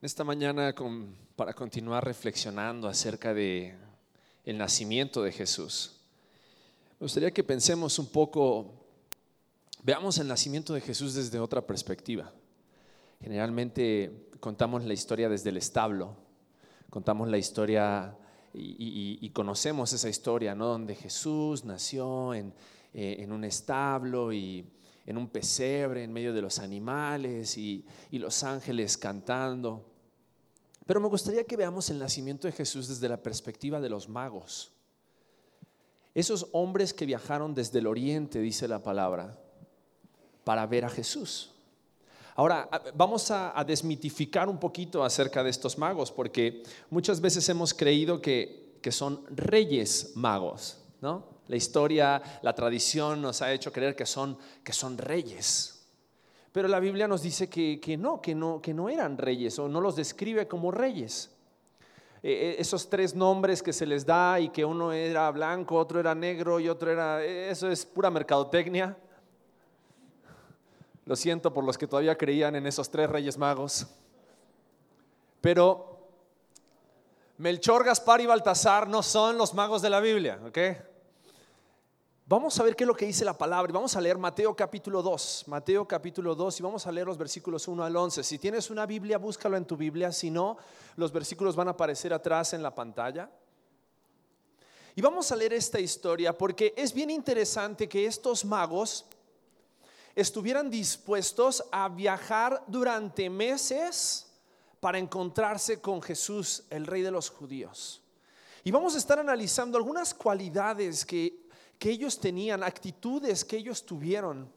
Esta mañana para continuar reflexionando acerca de el nacimiento de Jesús. Me gustaría que pensemos un poco, veamos el nacimiento de Jesús desde otra perspectiva. Generalmente contamos la historia desde el establo, contamos la historia y, conocemos esa historia, ¿no? Donde Jesús nació en, eh, en un establo y en un pesebre en medio de los animales y, los ángeles cantando. Pero me gustaría que veamos el nacimiento de Jesús desde la perspectiva de los magos. Esos hombres que viajaron desde el oriente, dice la palabra, para ver a Jesús. Ahora, vamos a, desmitificar un poquito acerca de estos magos, porque muchas veces hemos creído que, que son reyes magos, ¿no? La historia, la tradición nos ha hecho creer que son, que son reyes. Pero la Biblia nos dice que, no, que no, que no eran reyes o no los describe como reyes. Eh, eh, esos tres nombres que se les da y que uno era blanco, otro era negro y otro era... Eso es pura mercadotecnia. Lo siento por los que todavía creían en esos tres reyes magos. Pero Melchor, Gaspar y Baltasar no son los magos de la Biblia, ¿ok? Vamos a ver qué es lo que dice la palabra. Vamos a leer Mateo capítulo 2. Mateo capítulo 2 y vamos a leer los versículos 1 al 11. Si tienes una Biblia, búscalo en tu Biblia. Si no, los versículos van a aparecer atrás en la pantalla. Y vamos a leer esta historia porque es bien interesante que estos magos estuvieran dispuestos a viajar durante meses para encontrarse con Jesús, el rey de los judíos. Y vamos a estar analizando algunas cualidades que que ellos tenían, actitudes que ellos tuvieron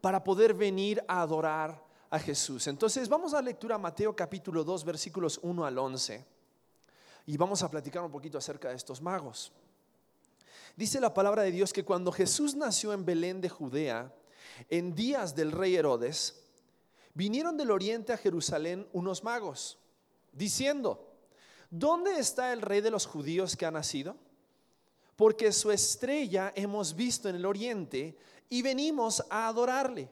para poder venir a adorar a Jesús. Entonces vamos a la lectura Mateo capítulo 2 versículos 1 al 11 y vamos a platicar un poquito acerca de estos magos. Dice la palabra de Dios que cuando Jesús nació en Belén de Judea, en días del rey Herodes, vinieron del oriente a Jerusalén unos magos, diciendo, ¿dónde está el rey de los judíos que ha nacido? Porque su estrella hemos visto en el oriente y venimos a adorarle.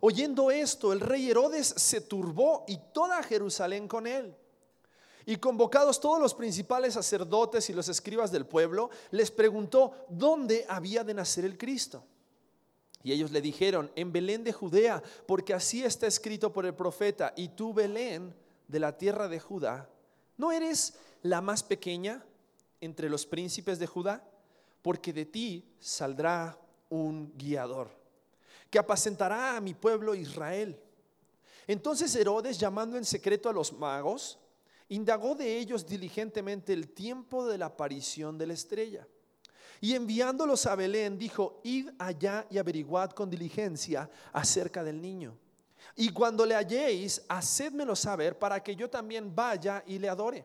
Oyendo esto, el rey Herodes se turbó y toda Jerusalén con él. Y convocados todos los principales sacerdotes y los escribas del pueblo, les preguntó dónde había de nacer el Cristo. Y ellos le dijeron, en Belén de Judea, porque así está escrito por el profeta, y tú, Belén, de la tierra de Judá, ¿no eres la más pequeña entre los príncipes de Judá, porque de ti saldrá un guiador, que apacentará a mi pueblo Israel. Entonces Herodes, llamando en secreto a los magos, indagó de ellos diligentemente el tiempo de la aparición de la estrella. Y enviándolos a Belén, dijo, id allá y averiguad con diligencia acerca del niño. Y cuando le halléis, hacedmelo saber para que yo también vaya y le adore.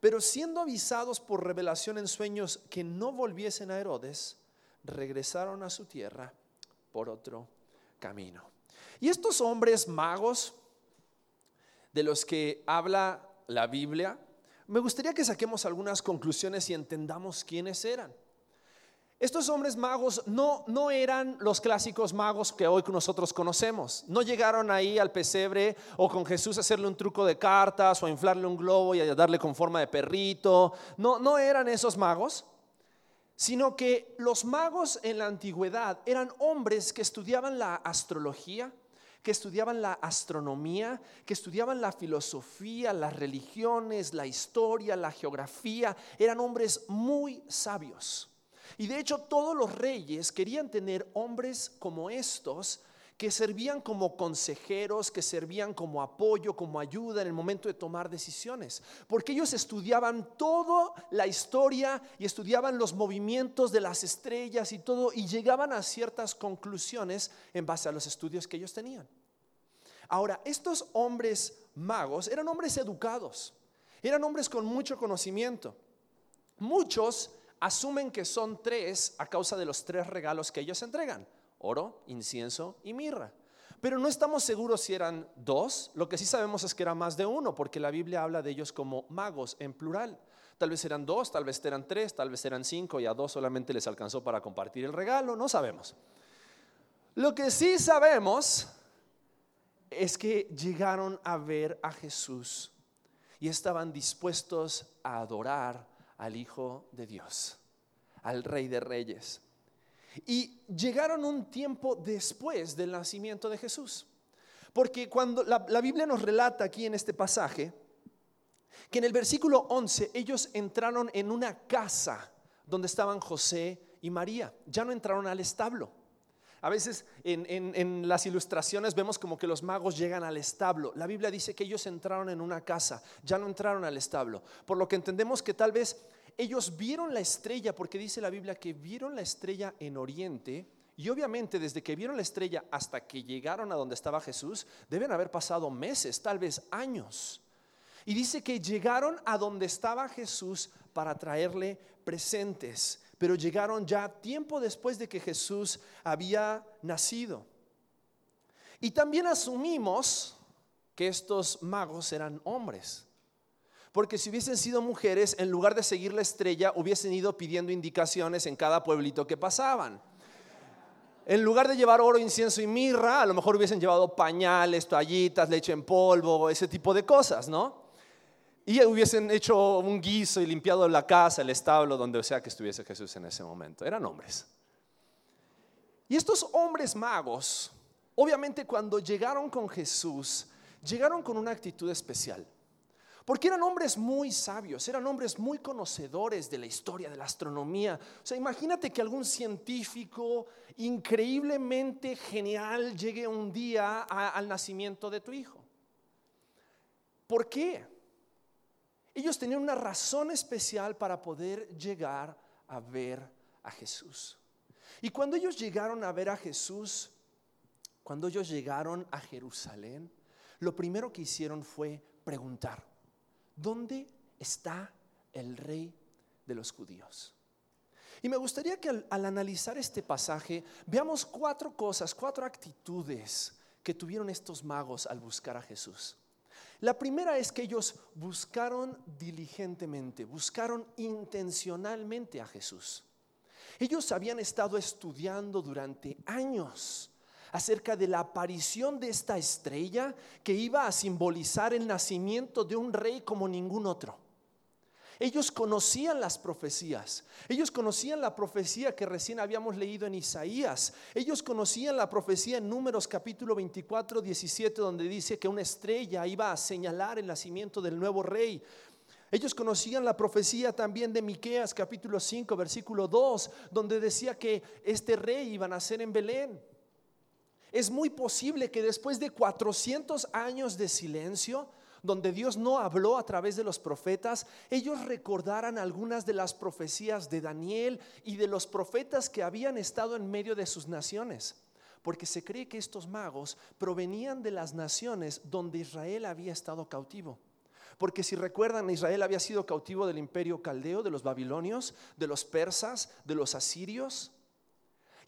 Pero siendo avisados por revelación en sueños que no volviesen a Herodes, regresaron a su tierra por otro camino. Y estos hombres magos de los que habla la Biblia, me gustaría que saquemos algunas conclusiones y entendamos quiénes eran. Estos hombres magos no, no eran los clásicos magos que hoy nosotros conocemos. No llegaron ahí al pesebre o con Jesús a hacerle un truco de cartas o a inflarle un globo y a darle con forma de perrito. No, no eran esos magos, sino que los magos en la antigüedad eran hombres que estudiaban la astrología, que estudiaban la astronomía, que estudiaban la filosofía, las religiones, la historia, la geografía. Eran hombres muy sabios. Y de hecho todos los reyes querían tener hombres como estos que servían como consejeros, que servían como apoyo, como ayuda en el momento de tomar decisiones. Porque ellos estudiaban toda la historia y estudiaban los movimientos de las estrellas y todo y llegaban a ciertas conclusiones en base a los estudios que ellos tenían. Ahora, estos hombres magos eran hombres educados. Eran hombres con mucho conocimiento. Muchos asumen que son tres a causa de los tres regalos que ellos entregan, oro, incienso y mirra. Pero no estamos seguros si eran dos, lo que sí sabemos es que era más de uno, porque la Biblia habla de ellos como magos en plural. Tal vez eran dos, tal vez eran tres, tal vez eran cinco y a dos solamente les alcanzó para compartir el regalo, no sabemos. Lo que sí sabemos es que llegaron a ver a Jesús y estaban dispuestos a adorar al Hijo de Dios, al Rey de Reyes. Y llegaron un tiempo después del nacimiento de Jesús. Porque cuando la, Biblia nos relata aquí en este pasaje, que en el versículo 11 ellos entraron en una casa donde estaban José y María. Ya no entraron al establo. A veces en, las ilustraciones vemos como que los magos llegan al establo. La Biblia dice que ellos entraron en una casa, ya no entraron al establo. Por lo que entendemos que tal vez ellos vieron la estrella, porque dice la Biblia que vieron la estrella en Oriente, y obviamente desde que vieron la estrella hasta que llegaron a donde estaba Jesús, deben haber pasado meses, tal vez años. Y dice que llegaron a donde estaba Jesús para traerle presentes, pero llegaron ya tiempo después de que Jesús había nacido. Y también asumimos que estos magos eran hombres. Porque si hubiesen sido mujeres, en lugar de seguir la estrella, hubiesen ido pidiendo indicaciones en cada pueblito que pasaban. En lugar de llevar oro, incienso y mirra, a lo mejor hubiesen llevado pañales, toallitas, leche en polvo, ese tipo de cosas, ¿no? Y hubiesen hecho un guiso y limpiado la casa, el establo, donde sea que estuviese Jesús en ese momento. Eran hombres. Y estos hombres magos, obviamente cuando llegaron con Jesús, llegaron con una actitud especial. Porque eran hombres muy sabios, eran hombres muy conocedores de la historia de la astronomía. O sea, imagínate que algún científico increíblemente genial llegue un día al nacimiento de tu hijo. ¿Por qué? Ellos tenían una razón especial para poder llegar a ver a Jesús. Y cuando ellos llegaron a ver a Jesús, cuando ellos llegaron a Jerusalén, lo primero que hicieron fue preguntar. ¿dónde está el rey de los judíos? Y me gustaría que al, analizar este pasaje veamos cuatro cosas, cuatro actitudes que tuvieron estos magos al buscar a Jesús. La primera es que ellos buscaron diligentemente, buscaron intencionalmente a Jesús. Ellos habían estado estudiando durante años acerca de la aparición de esta estrella que iba a simbolizar el nacimiento de un rey como ningún otro. Ellos conocían las profecías. Ellos conocían la profecía que recién habíamos leído en Isaías. Ellos conocían la profecía en Números capítulo 24, 17, donde dice que una estrella iba a señalar el nacimiento del nuevo rey. Ellos conocían la profecía también de Miqueas capítulo 5, versículo 2, donde decía que este rey iba a nacer en Belén es muy posible que después de 400 años de silencio, donde Dios no habló a través de los profetas, ellos recordaran algunas de las profecías de Daniel y de los profetas que habían estado en medio de sus naciones. Porque se cree que estos magos provenían de las naciones donde Israel había estado cautivo. Porque si recuerdan, Israel había sido cautivo del imperio caldeo, de los babilonios, de los persas, de los asirios.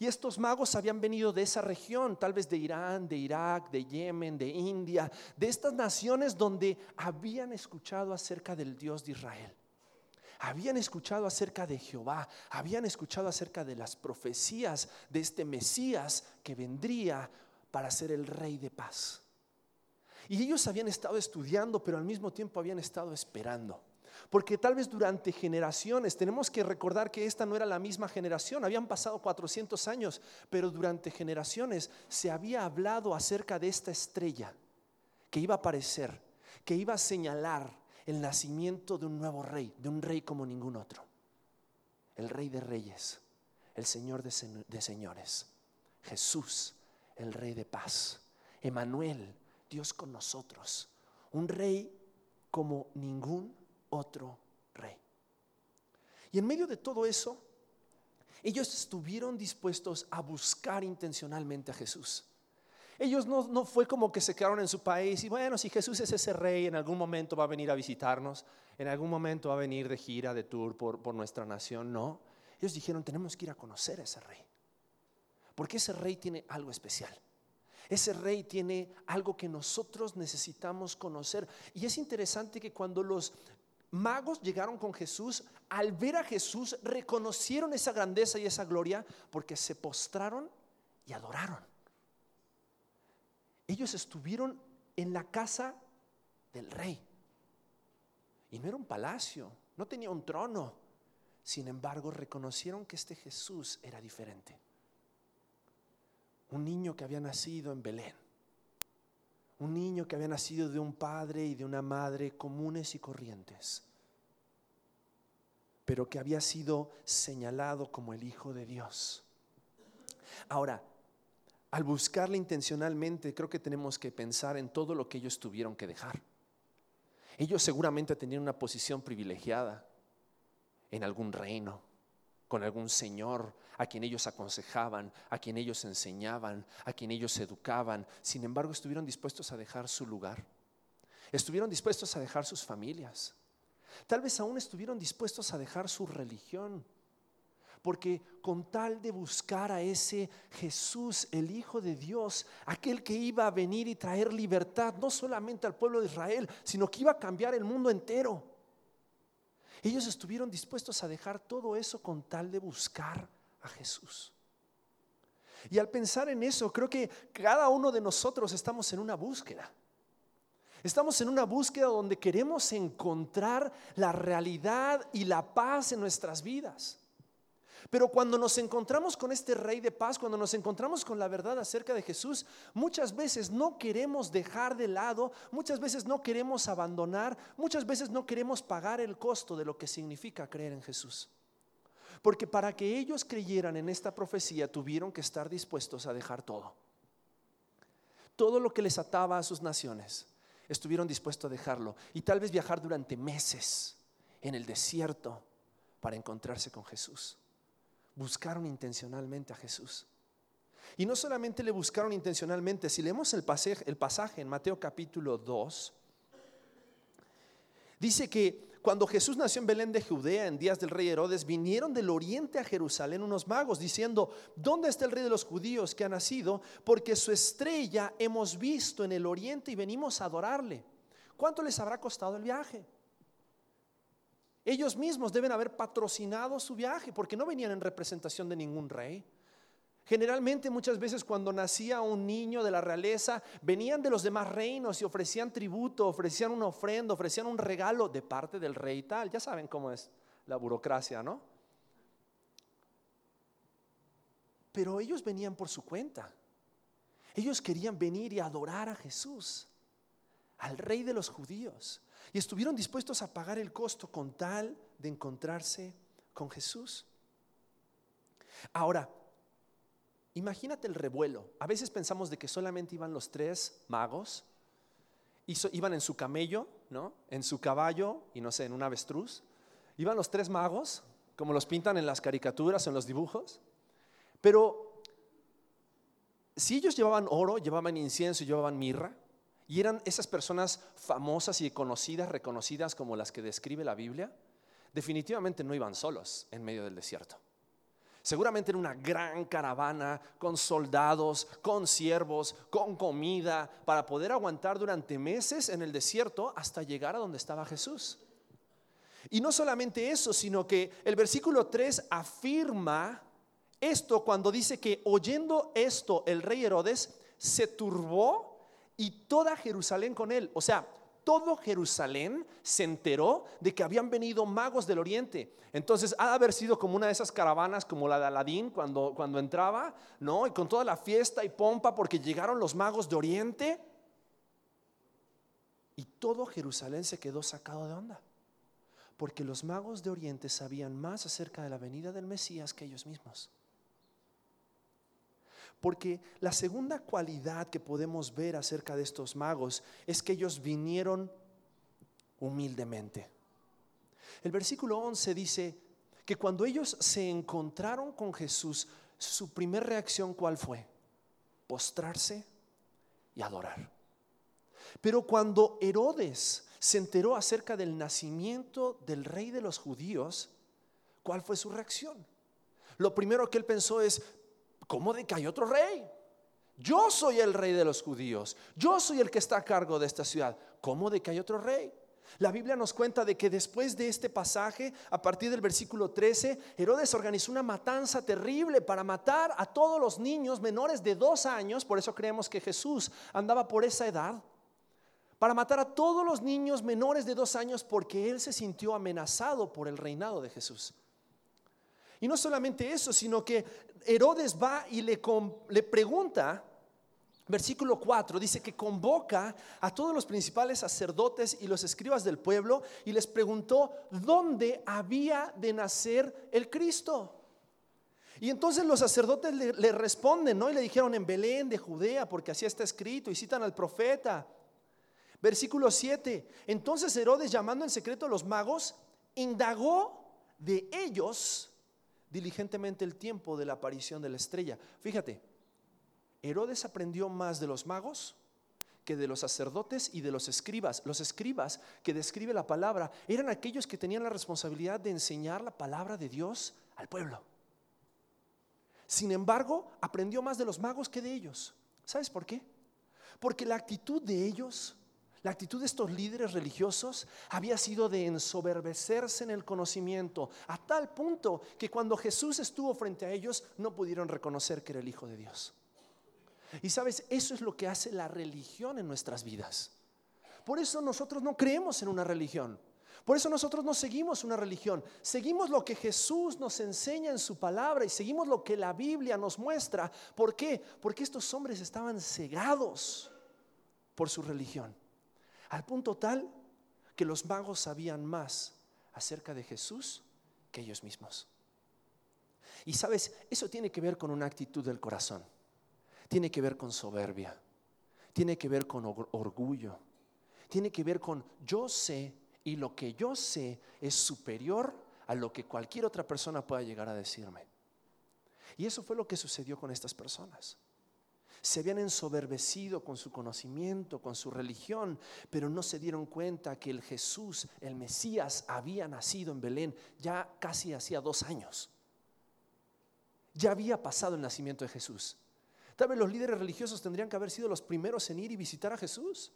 Y estos magos habían venido de esa región, tal vez de Irán, de Irak, de Yemen, de India, de estas naciones donde habían escuchado acerca del Dios de Israel. Habían escuchado acerca de Jehová, habían escuchado acerca de las profecías de este Mesías que vendría para ser el rey de paz. Y ellos habían estado estudiando, pero al mismo tiempo habían estado esperando. Porque tal vez durante generaciones, tenemos que recordar que esta no era la misma generación, habían pasado 400 años, pero durante generaciones se había hablado acerca de esta estrella que iba a aparecer, que iba a señalar el nacimiento de un nuevo rey, de un rey como ningún otro. El rey de reyes, el señor de, señores, Jesús, el rey de paz, Emanuel, Dios con nosotros, un rey como ningún otro rey. Y en medio de todo eso, ellos estuvieron dispuestos a buscar intencionalmente a Jesús. Ellos no, no, fue como que se quedaron en su país y bueno, si Jesús es ese rey, en algún momento va a venir a visitarnos, en algún momento va a venir de gira, de tour por, por nuestra nación. No, ellos dijeron, tenemos que ir a conocer a ese rey. Porque ese rey tiene algo especial. Ese rey tiene algo que nosotros necesitamos conocer. Y es interesante que cuando los magos llegaron con Jesús, al ver a Jesús reconocieron esa grandeza y esa gloria porque se postraron y adoraron. Ellos estuvieron en la casa del rey. Y no era un palacio, no tenía un trono. Sin embargo, reconocieron que este Jesús era diferente. Un niño que había nacido en Belén. Un niño que había nacido de un padre y de una madre comunes y corrientes. Pero que había sido señalado como el Hijo de Dios. Ahora, al buscarle intencionalmente, creo que tenemos que pensar en todo lo que ellos tuvieron que dejar. Ellos seguramente tenían una posición privilegiada en algún reino, con algún señor a quien ellos aconsejaban, a quien ellos enseñaban, a quien ellos educaban. Sin embargo, estuvieron dispuestos a dejar su lugar. Estuvieron dispuestos a dejar sus familias. Tal vez aún estuvieron dispuestos a dejar su religión porque con tal de buscar a ese Jesús, el Hijo de Dios, aquel que iba a venir y traer libertad, no solamente al pueblo de Israel, sino que iba a cambiar el mundo entero. Ellos estuvieron dispuestos a dejar todo eso con tal de buscar a Jesús. Y al pensar en eso, creo que cada uno de nosotros estamos en una búsqueda. Estamos en una búsqueda donde queremos encontrar la realidad y la paz en nuestras vidas. Pero cuando nos encontramos con este Rey de paz, cuando nos encontramos con la verdad acerca de Jesús, muchas veces no queremos dejar de lado, muchas veces no queremos abandonar, muchas veces no queremos pagar el costo de lo que significa creer en Jesús. Porque para que ellos creyeran en esta profecía tuvieron que estar dispuestos a dejar todo. Todo lo que les ataba a sus naciones, estuvieron dispuestos a dejarlo. Y tal vez viajar durante meses en el desierto para encontrarse con Jesús buscaron intencionalmente a Jesús. Y no solamente le buscaron intencionalmente, si leemos el pasaje, el pasaje en Mateo capítulo 2, dice que cuando Jesús nació en Belén de Judea en días del rey Herodes, vinieron del oriente a Jerusalén unos magos diciendo, ¿dónde está el rey de los judíos que ha nacido? Porque su estrella hemos visto en el oriente y venimos a adorarle. ¿Cuánto les habrá costado el viaje? Ellos mismos deben haber patrocinado su viaje porque no venían en representación de ningún rey. Generalmente muchas veces cuando nacía un niño de la realeza, venían de los demás reinos y ofrecían tributo, ofrecían una ofrenda, ofrecían un regalo de parte del rey tal. Ya saben cómo es la burocracia, ¿no? Pero ellos venían por su cuenta. Ellos querían venir y adorar a Jesús, al rey de los judíos. Y estuvieron dispuestos a pagar el costo con tal de encontrarse con Jesús. Ahora, imagínate el revuelo. A veces pensamos de que solamente iban los tres magos, iban en su camello, ¿no? En su caballo y no sé, en un avestruz. Iban los tres magos, como los pintan en las caricaturas en los dibujos. Pero si ellos llevaban oro, llevaban incienso y llevaban mirra, y eran esas personas famosas y conocidas, reconocidas como las que describe la Biblia, definitivamente no iban solos en medio del desierto. Seguramente era una gran caravana con soldados, con siervos, con comida, para poder aguantar durante meses en el desierto hasta llegar a donde estaba Jesús. Y no solamente eso, sino que el versículo 3 afirma esto cuando dice que oyendo esto el rey Herodes se turbó y toda Jerusalén con él. O sea, todo Jerusalén se enteró de que habían venido magos del oriente. Entonces, ha de haber sido como una de esas caravanas como la de Aladín cuando, cuando entraba, ¿no? Y con toda la fiesta y pompa porque llegaron los magos de oriente. Y todo Jerusalén se quedó sacado de onda. Porque los magos de oriente sabían más acerca de la venida del Mesías que ellos mismos. Porque la segunda cualidad que podemos ver acerca de estos magos es que ellos vinieron humildemente. El versículo 11 dice que cuando ellos se encontraron con Jesús, su primera reacción cuál fue? Postrarse y adorar. Pero cuando Herodes se enteró acerca del nacimiento del rey de los judíos, ¿cuál fue su reacción? Lo primero que él pensó es, ¿cómo de que hay otro rey? Yo soy el rey de los judíos, yo soy el que está a cargo de esta ciudad. ¿Cómo de que hay otro rey? La Biblia nos cuenta de que después de este pasaje, a partir del versículo 13, Herodes organizó una matanza terrible para matar a todos los niños menores de dos años, por eso creemos que Jesús andaba por esa edad, para matar a todos los niños menores de dos años porque él se sintió amenazado por el reinado de Jesús. Y no solamente eso, sino que Herodes va y le, le pregunta Versículo 4 dice que convoca a todos los principales sacerdotes y los escribas del pueblo y les preguntó dónde había de nacer el Cristo. Y entonces los sacerdotes le, responden, ¿no? Y le dijeron en Belén de Judea, porque así está escrito, y citan al profeta. Versículo 7. Entonces Herodes, llamando en secreto a los magos, indagó de ellos diligentemente el tiempo de la aparición de la estrella. Fíjate, Herodes aprendió más de los magos que de los sacerdotes y de los escribas. Los escribas que describe la palabra eran aquellos que tenían la responsabilidad de enseñar la palabra de Dios al pueblo. Sin embargo, aprendió más de los magos que de ellos. ¿Sabes por qué? Porque la actitud de ellos, la actitud de estos líderes religiosos había sido de ensoberbecerse en el conocimiento, a tal punto que cuando Jesús estuvo frente a ellos no pudieron reconocer que era el Hijo de Dios. Y sabes, eso es lo que hace la religión en nuestras vidas. Por eso nosotros no creemos en una religión. Por eso nosotros no seguimos una religión. Seguimos lo que Jesús nos enseña en su palabra y seguimos lo que la Biblia nos muestra. ¿Por qué? Porque estos hombres estaban cegados por su religión. Al punto tal que los magos sabían más acerca de Jesús que ellos mismos. Y sabes, eso tiene que ver con una actitud del corazón tiene que ver con soberbia, tiene que ver con orgullo, tiene que ver con yo sé y lo que yo sé es superior a lo que cualquier otra persona pueda llegar a decirme. Y eso fue lo que sucedió con estas personas. Se habían ensoberbecido con su conocimiento, con su religión, pero no se dieron cuenta que el Jesús, el Mesías, había nacido en Belén ya casi hacía dos años. Ya había pasado el nacimiento de Jesús. Tal vez los líderes religiosos tendrían que haber sido los primeros en ir y visitar a Jesús.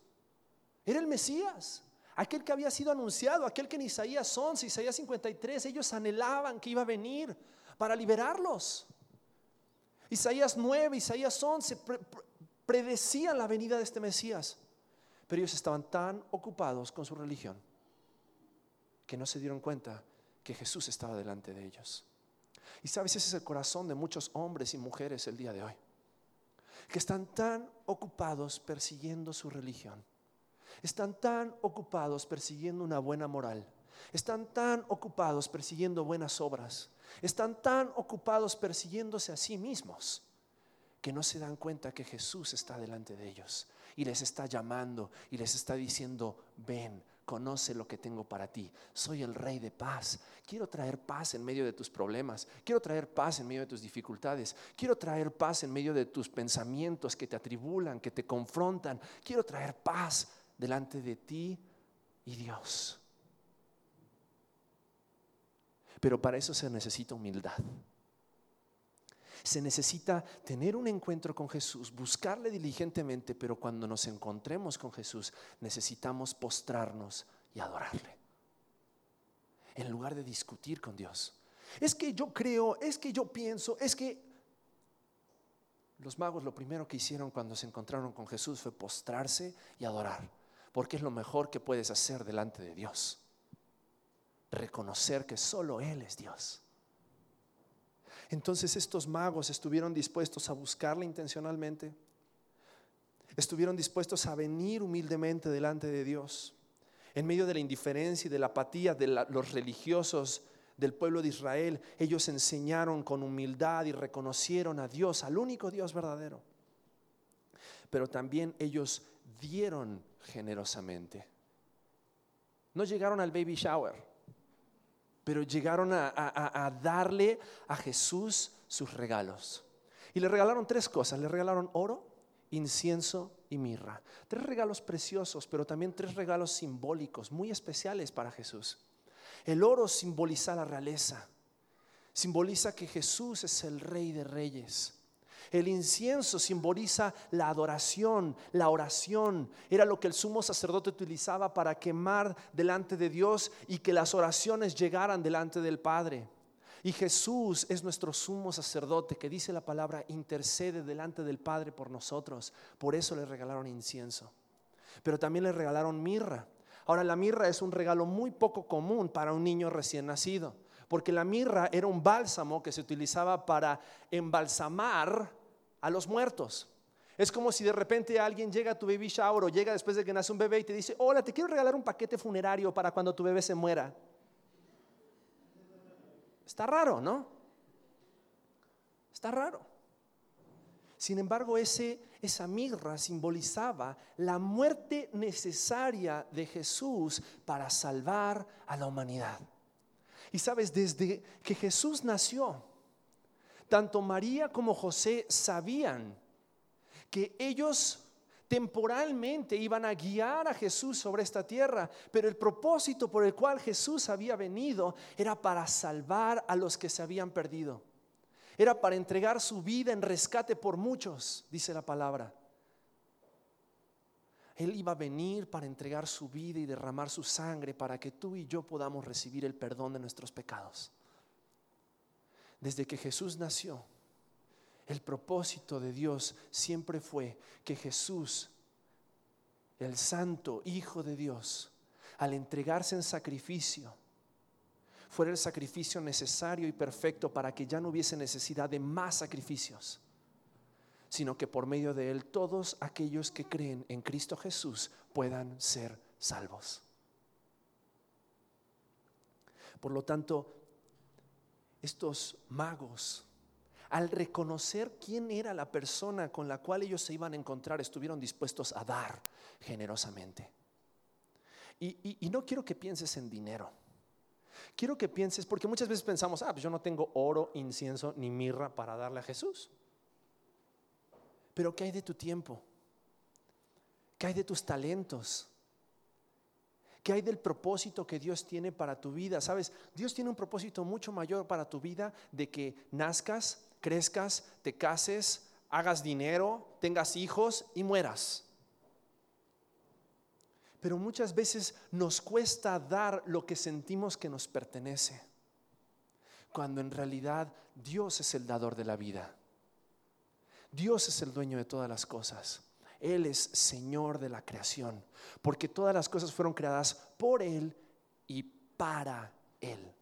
Era el Mesías, aquel que había sido anunciado, aquel que en Isaías 11, Isaías 53, ellos anhelaban que iba a venir para liberarlos. Isaías 9, Isaías 11 predecían la venida de este Mesías, pero ellos estaban tan ocupados con su religión que no se dieron cuenta que Jesús estaba delante de ellos. Y sabes, ese es el corazón de muchos hombres y mujeres el día de hoy que están tan ocupados persiguiendo su religión, están tan ocupados persiguiendo una buena moral, están tan ocupados persiguiendo buenas obras, están tan ocupados persiguiéndose a sí mismos, que no se dan cuenta que Jesús está delante de ellos y les está llamando y les está diciendo, ven, conoce lo que tengo para ti. Soy el rey de paz. Quiero traer paz en medio de tus problemas. Quiero traer paz en medio de tus dificultades. Quiero traer paz en medio de tus pensamientos que te atribulan, que te confrontan. Quiero traer paz delante de ti y Dios. Pero para eso se necesita humildad. Se necesita tener un encuentro con Jesús, buscarle diligentemente, pero cuando nos encontremos con Jesús necesitamos postrarnos y adorarle. En lugar de discutir con Dios. Es que yo creo, es que yo pienso, es que los magos lo primero que hicieron cuando se encontraron con Jesús fue postrarse y adorar, porque es lo mejor que puedes hacer delante de Dios. Reconocer que solo Él es Dios. Entonces estos magos estuvieron dispuestos a buscarle intencionalmente, estuvieron dispuestos a venir humildemente delante de Dios, en medio de la indiferencia y de la apatía de los religiosos del pueblo de Israel, ellos enseñaron con humildad y reconocieron a Dios, al único Dios verdadero. Pero también ellos dieron generosamente. No llegaron al baby shower pero llegaron a, darle a Jesús sus regalos. Y le regalaron tres cosas. Le regalaron oro, incienso y mirra. Tres regalos preciosos, pero también tres regalos simbólicos, muy especiales para Jesús. El oro simboliza la realeza, simboliza que Jesús es el rey de reyes. El incienso simboliza la adoración, la oración. Era lo que el sumo sacerdote utilizaba para quemar delante de Dios y que las oraciones llegaran delante del Padre. Y Jesús es nuestro sumo sacerdote que dice la palabra intercede delante del Padre por nosotros. Por eso le regalaron incienso. Pero también le regalaron mirra. Ahora la mirra es un regalo muy poco común para un niño recién nacido, porque la mirra era un bálsamo que se utilizaba para embalsamar a los muertos. Es como si de repente alguien llega a tu baby shower o llega después de que nace un bebé y te dice, hola, te quiero regalar un paquete funerario para cuando tu bebé se muera. Está raro, ¿no? Está raro. Sin embargo, ese, esa mirra simbolizaba la muerte necesaria de Jesús para salvar a la humanidad. Y sabes, desde que Jesús nació, tanto María como José sabían que ellos temporalmente iban a guiar a Jesús sobre esta tierra, pero el propósito por el cual Jesús había venido era para salvar a los que se habían perdido. Era para entregar su vida en rescate por muchos, dice la palabra. Él iba a venir para entregar su vida y derramar su sangre para que tú y yo podamos recibir el perdón de nuestros pecados. Desde que Jesús nació, el propósito de Dios siempre fue que Jesús, el santo Hijo de Dios, al entregarse en sacrificio, fuera el sacrificio necesario y perfecto para que ya no hubiese necesidad de más sacrificios, sino que por medio de Él todos aquellos que creen en Cristo Jesús puedan ser salvos. Por lo tanto, estos magos, al reconocer quién era la persona con la cual ellos se iban a encontrar, estuvieron dispuestos a dar generosamente. Y, no quiero que pienses en dinero. Quiero que pienses, porque muchas veces pensamos, ah, pues yo no tengo oro, incienso ni mirra para darle a Jesús. Pero ¿qué hay de tu tiempo? ¿Qué hay de tus talentos? ¿Qué hay del propósito que Dios tiene para tu vida? Sabes, Dios tiene un propósito mucho mayor para tu vida de que nazcas, crezcas, te cases, hagas dinero, tengas hijos y mueras. Pero muchas veces nos cuesta dar lo que sentimos que nos pertenece, cuando en realidad Dios es el dador de la vida. Dios es el dueño de todas las cosas. Él es Señor de la creación, porque todas las cosas fueron creadas por Él y para Él.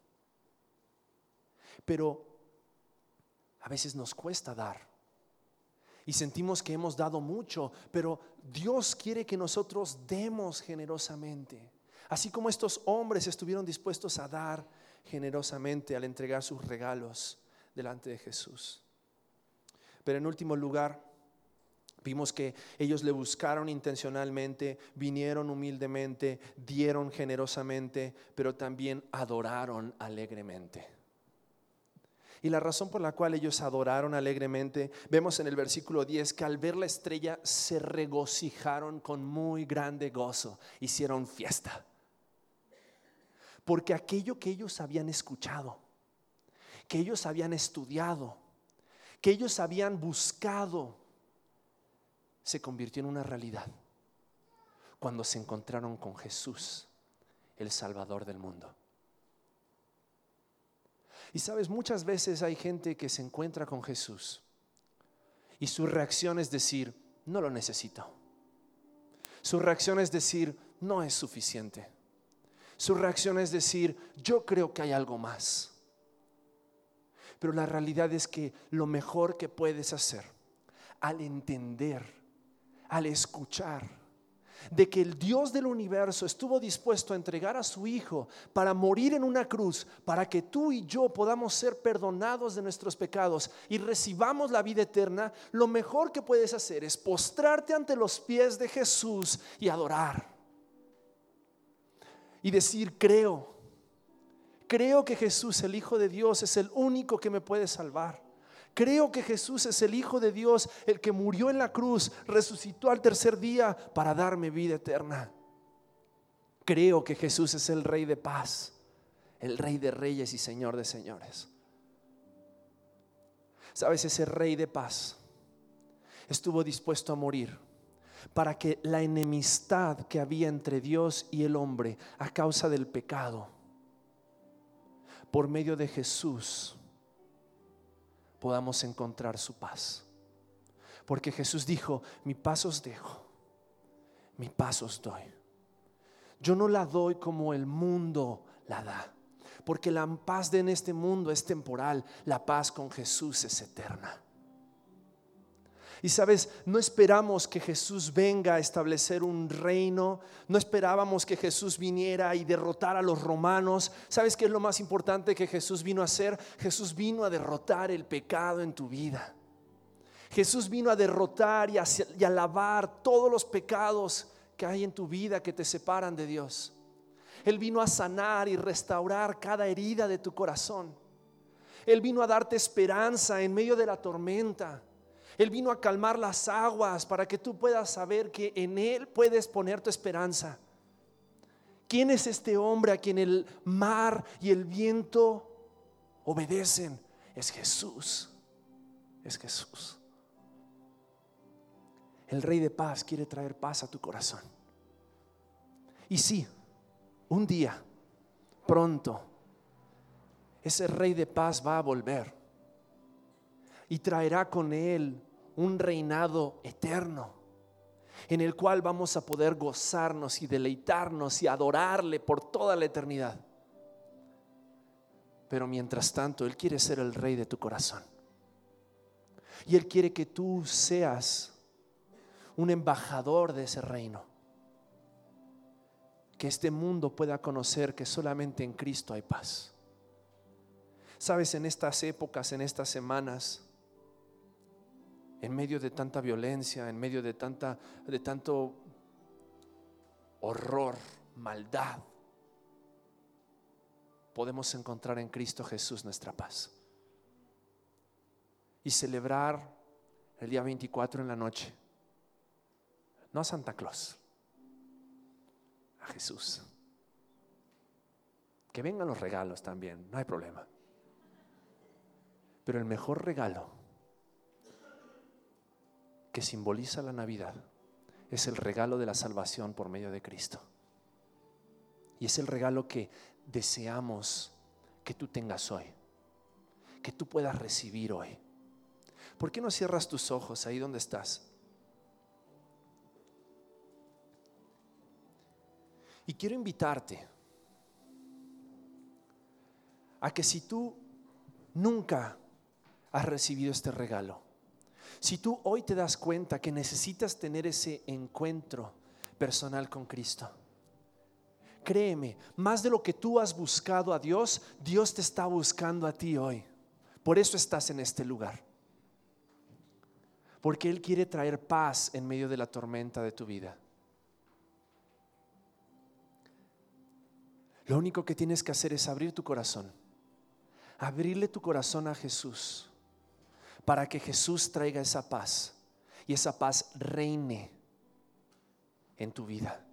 Pero a veces nos cuesta dar y sentimos que hemos dado mucho, pero Dios quiere que nosotros demos generosamente. Así como estos hombres estuvieron dispuestos a dar generosamente al entregar sus regalos delante de Jesús. Pero en último lugar, Vimos que ellos le buscaron intencionalmente, vinieron humildemente, dieron generosamente, pero también adoraron alegremente. Y la razón por la cual ellos adoraron alegremente, vemos en el versículo 10 que al ver la estrella se regocijaron con muy grande gozo, hicieron fiesta. Porque aquello que ellos habían escuchado, que ellos habían estudiado, que ellos habían buscado, se convirtió en una realidad cuando se encontraron con Jesús, el Salvador del mundo. Y sabes, muchas veces hay gente que se encuentra con Jesús y su reacción es decir, no lo necesito. Su reacción es decir, no es suficiente. Su reacción es decir, yo creo que hay algo más. Pero la realidad es que lo mejor que puedes hacer al entender al escuchar de que el Dios del universo estuvo dispuesto a entregar a su Hijo para morir en una cruz, para que tú y yo podamos ser perdonados de nuestros pecados y recibamos la vida eterna, lo mejor que puedes hacer es postrarte ante los pies de Jesús y adorar. Y decir, creo, creo que Jesús, el Hijo de Dios, es el único que me puede salvar. Creo que Jesús es el Hijo de Dios, el que murió en la cruz, resucitó al tercer día para darme vida eterna. Creo que Jesús es el Rey de paz, el Rey de reyes y Señor de señores. Sabes, ese Rey de paz estuvo dispuesto a morir para que la enemistad que había entre Dios y el hombre a causa del pecado, por medio de Jesús, podamos encontrar su paz. Porque Jesús dijo, mi paz os dejo, mi paz os doy. Yo no la doy como el mundo la da. Porque la paz de en este mundo es temporal, la paz con Jesús es eterna. Y sabes, no esperamos que Jesús venga a establecer un reino, no esperábamos que Jesús viniera y derrotara a los romanos. ¿Sabes qué es lo más importante que Jesús vino a hacer? Jesús vino a derrotar el pecado en tu vida. Jesús vino a derrotar y a, y lavar todos los pecados que hay en tu vida que te separan de Dios. Él vino a sanar y restaurar cada herida de tu corazón. Él vino a darte esperanza en medio de la tormenta. Él vino a calmar las aguas para que tú puedas saber que en Él puedes poner tu esperanza. ¿Quién es este hombre a quien el mar y el viento obedecen? Es Jesús. Es Jesús. El Rey de paz quiere traer paz a tu corazón. Y sí, un día, pronto, ese Rey de paz va a volver y traerá con él un reinado eterno en el cual vamos a poder gozarnos y deleitarnos y adorarle por toda la eternidad. Pero mientras tanto, Él quiere ser el rey de tu corazón. Y Él quiere que tú seas un embajador de ese reino. Que este mundo pueda conocer que solamente en Cristo hay paz. Sabes, en estas épocas, en estas semanas, en medio de tanta violencia, en medio de, tanta, de tanto horror, maldad, podemos encontrar en Cristo Jesús nuestra paz. Y celebrar el día 24 en la noche, no a Santa Claus, a Jesús. Que vengan los regalos también, no hay problema. Pero el mejor regalo que simboliza la Navidad es el regalo de la salvación por medio de Cristo. Y es el regalo que deseamos que tú tengas hoy, que tú puedas recibir hoy. ¿Por qué no cierras tus ojos ahí donde estás? Y quiero invitarte a que si tú nunca has recibido este regalo, si tú hoy te das cuenta que necesitas tener ese encuentro personal con Cristo, créeme, más de lo que tú has buscado a Dios, Dios te está buscando a ti hoy. Por eso estás en este lugar. Porque Él quiere traer paz en medio de la tormenta de tu vida. Lo único que tienes que hacer es abrir tu corazón. Abrirle tu corazón a Jesús para que Jesús traiga esa paz y esa paz reine en tu vida.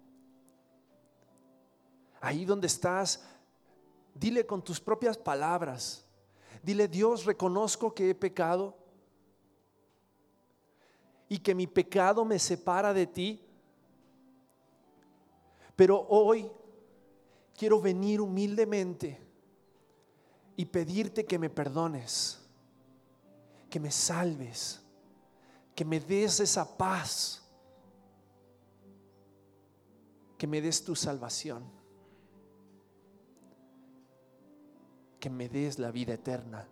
Ahí donde estás, dile con tus propias palabras, dile Dios, reconozco que he pecado y que mi pecado me separa de ti, pero hoy quiero venir humildemente y pedirte que me perdones que me salves, que me des esa paz, que me des tu salvación, que me des la vida eterna.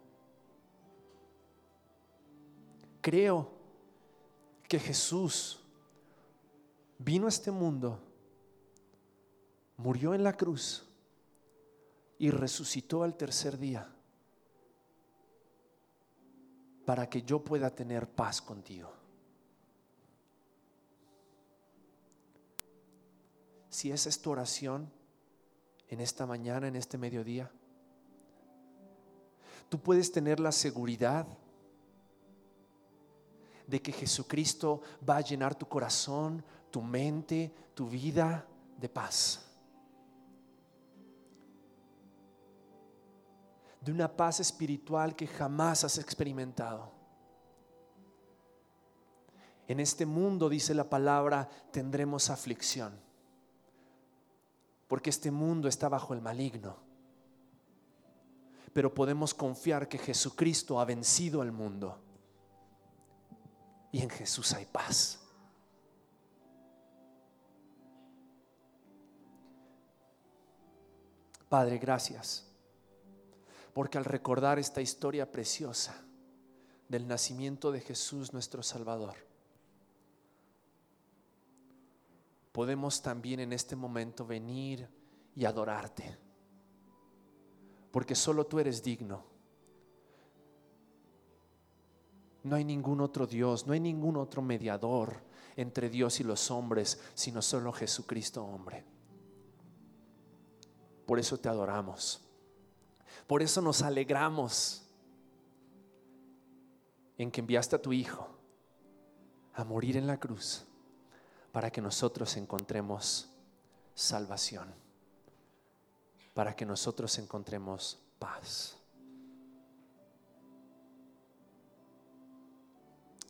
Creo que Jesús vino a este mundo, murió en la cruz y resucitó al tercer día para que yo pueda tener paz contigo. Si esa es tu oración en esta mañana, en este mediodía, tú puedes tener la seguridad de que Jesucristo va a llenar tu corazón, tu mente, tu vida de paz. De una paz espiritual que jamás has experimentado. En este mundo, dice la palabra, tendremos aflicción, porque este mundo está bajo el maligno. Pero podemos confiar que Jesucristo ha vencido al mundo y en Jesús hay paz. Padre, gracias, porque al recordar esta historia preciosa del nacimiento de Jesús nuestro Salvador, podemos también en este momento venir y adorarte, porque solo tú eres digno. No hay ningún otro Dios, no hay ningún otro mediador entre Dios y los hombres, sino solo Jesucristo hombre. Por eso te adoramos. Por eso nos alegramos en que enviaste a tu Hijo a morir en la cruz para que nosotros encontremos salvación, para que nosotros encontremos paz.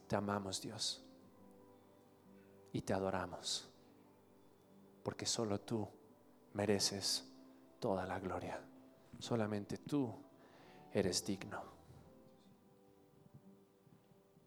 Te amamos Dios y te adoramos, porque solo tú mereces toda la gloria. Solamente tú eres digno.